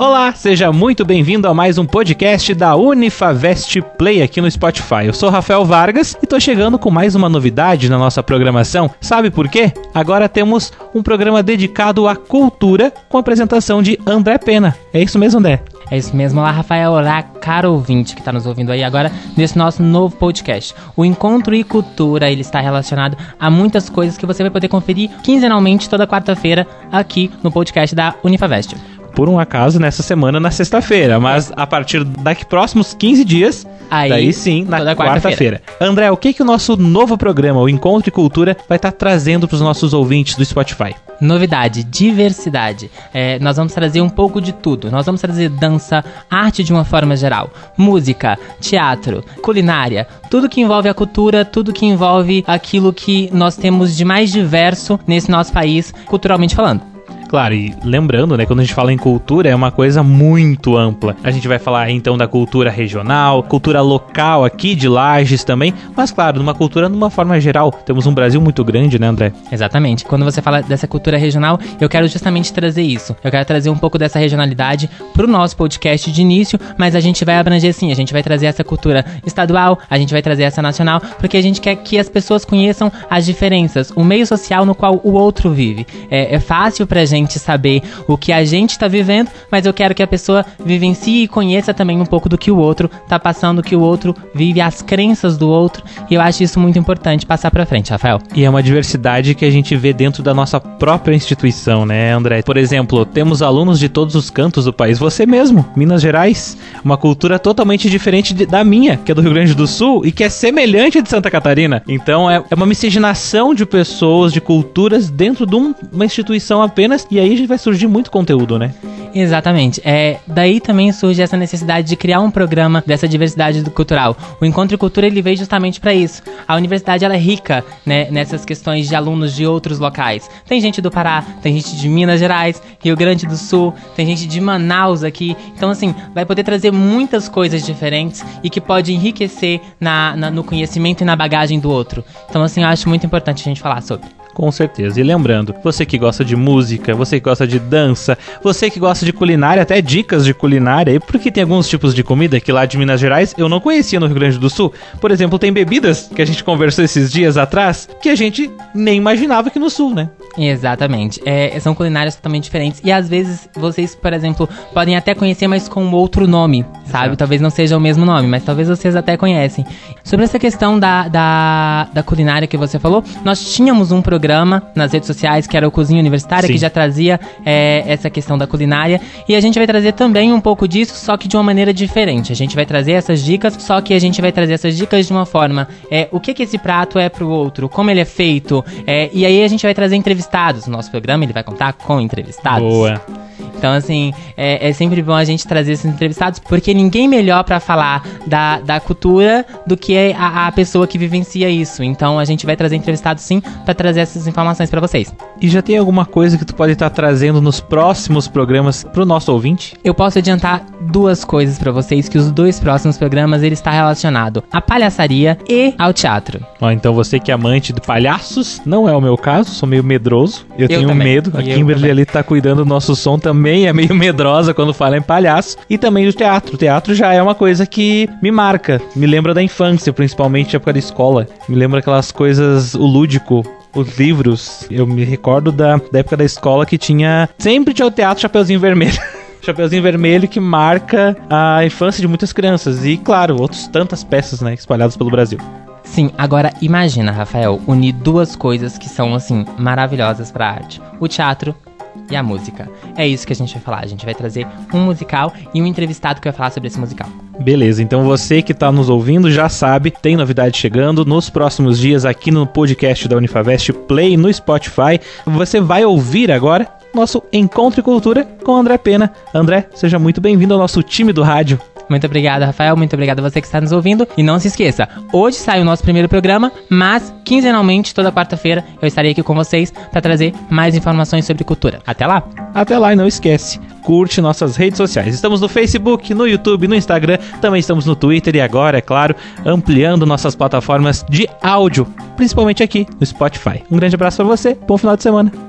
Olá, seja muito bem-vindo a mais um podcast da Unifavest Play aqui no Spotify. Eu sou Rafael Vargas e tô chegando com mais uma novidade na nossa programação. Sabe por quê? Agora temos um programa dedicado à cultura com a apresentação de André Pena. É isso mesmo, André? É isso mesmo. Olá, Rafael. Olá, caro ouvinte que está nos ouvindo aí agora nesse nosso novo podcast. O Encontro e Cultura, ele está relacionado a muitas coisas que você vai poder conferir quinzenalmente toda quarta-feira aqui no podcast da Unifavest por um acaso nessa semana na sexta-feira, mas a partir daqui próximos 15 dias, Aí, daí sim, na quarta-feira. Quarta André, o que que o nosso novo programa, o Encontro e Cultura, vai estar tá trazendo para os nossos ouvintes do Spotify? Novidade, diversidade. É, nós vamos trazer um pouco de tudo. Nós vamos trazer dança, arte de uma forma geral, música, teatro, culinária, tudo que envolve a cultura, tudo que envolve aquilo que nós temos de mais diverso nesse nosso país, culturalmente falando. Claro, e lembrando, né, quando a gente fala em cultura, é uma coisa muito ampla. A gente vai falar então da cultura regional, cultura local aqui de Lages também, mas claro, numa cultura numa forma geral. Temos um Brasil muito grande, né, André? Exatamente. Quando você fala dessa cultura regional, eu quero justamente trazer isso. Eu quero trazer um pouco dessa regionalidade pro nosso podcast de início, mas a gente vai abranger sim, a gente vai trazer essa cultura estadual, a gente vai trazer essa nacional, porque a gente quer que as pessoas conheçam as diferenças, o meio social no qual o outro vive. É, é fácil pra gente gente saber o que a gente está vivendo, mas eu quero que a pessoa vivencie e conheça também um pouco do que o outro está passando, que o outro vive, as crenças do outro. E eu acho isso muito importante passar para frente, Rafael. E é uma diversidade que a gente vê dentro da nossa própria instituição, né, André? Por exemplo, temos alunos de todos os cantos do país. Você mesmo, Minas Gerais, uma cultura totalmente diferente de, da minha, que é do Rio Grande do Sul e que é semelhante de Santa Catarina. Então é, é uma miscigenação de pessoas, de culturas dentro de um, uma instituição apenas e aí vai surgir muito conteúdo, né? Exatamente. É, daí também surge essa necessidade de criar um programa dessa diversidade cultural. O Encontro e Cultura ele veio justamente para isso. A universidade ela é rica né, nessas questões de alunos de outros locais. Tem gente do Pará, tem gente de Minas Gerais, Rio Grande do Sul, tem gente de Manaus aqui. Então, assim, vai poder trazer muitas coisas diferentes e que pode enriquecer na, na no conhecimento e na bagagem do outro. Então, assim, eu acho muito importante a gente falar sobre. Com certeza. E lembrando, você que gosta de música, você que gosta de dança, você que gosta de culinária, até dicas de culinária porque tem alguns tipos de comida que lá de Minas Gerais eu não conhecia no Rio Grande do Sul. Por exemplo, tem bebidas que a gente conversou esses dias atrás que a gente nem imaginava aqui no Sul, né? Exatamente. É, são culinárias totalmente diferentes. E às vezes vocês, por exemplo, podem até conhecer, mas com outro nome, sabe? Talvez não seja o mesmo nome, mas talvez vocês até conhecem. Sobre essa questão da, da, da culinária que você falou, nós tínhamos um programa nas redes sociais, que era o Cozinha Universitária, Sim. que já trazia é, essa questão da culinária. E a gente vai trazer também um pouco disso, só que de uma maneira diferente. A gente vai trazer essas dicas, só que a gente vai trazer essas dicas de uma forma. É, o que, que esse prato é pro outro, como ele é feito. É, e aí a gente vai trazer entrevistados. O nosso programa ele vai contar com entrevistados. Boa. Então, assim, é, é, sempre bom a gente trazer esses entrevistados, porque ninguém melhor para falar da, da cultura do que a, a, pessoa que vivencia isso. Então, a gente vai trazer entrevistados sim para trazer essas informações para vocês. E já tem alguma coisa que tu pode estar trazendo nos próximos programas pro nosso ouvinte? Eu posso adiantar duas coisas para vocês que os dois próximos programas ele está relacionado à palhaçaria e ao teatro. Ó, então você que é amante de palhaços, não é o meu caso, sou meio medroso. Eu, eu tenho também. medo. A Kimberly ali tá cuidando do nosso som também é meio medrosa quando fala em palhaço. E também do teatro. O teatro já é uma coisa que me marca, me lembra da infância, principalmente época da escola. Me lembra aquelas coisas, o lúdico, os livros. Eu me recordo da, da época da escola que tinha. Sempre tinha o teatro Chapeuzinho Vermelho. Chapeuzinho Vermelho que marca a infância de muitas crianças. E, claro, outras tantas peças, né, espalhadas pelo Brasil. Sim, agora imagina, Rafael, unir duas coisas que são, assim, maravilhosas pra arte: o teatro e a música. É isso que a gente vai falar. A gente vai trazer um musical e um entrevistado que vai falar sobre esse musical. Beleza, então você que está nos ouvindo já sabe, tem novidade chegando nos próximos dias aqui no podcast da Unifavest Play no Spotify. Você vai ouvir agora nosso Encontro e Cultura com André Pena. André, seja muito bem-vindo ao nosso time do rádio. Muito obrigado, Rafael. Muito obrigado a você que está nos ouvindo. E não se esqueça, hoje sai o nosso primeiro programa, mas quinzenalmente, toda quarta-feira, eu estarei aqui com vocês para trazer mais informações sobre cultura. Até lá! Até lá e não esquece, curte nossas redes sociais. Estamos no Facebook, no YouTube, no Instagram, também estamos no Twitter e agora, é claro, ampliando nossas plataformas de áudio, principalmente aqui no Spotify. Um grande abraço para você, bom final de semana.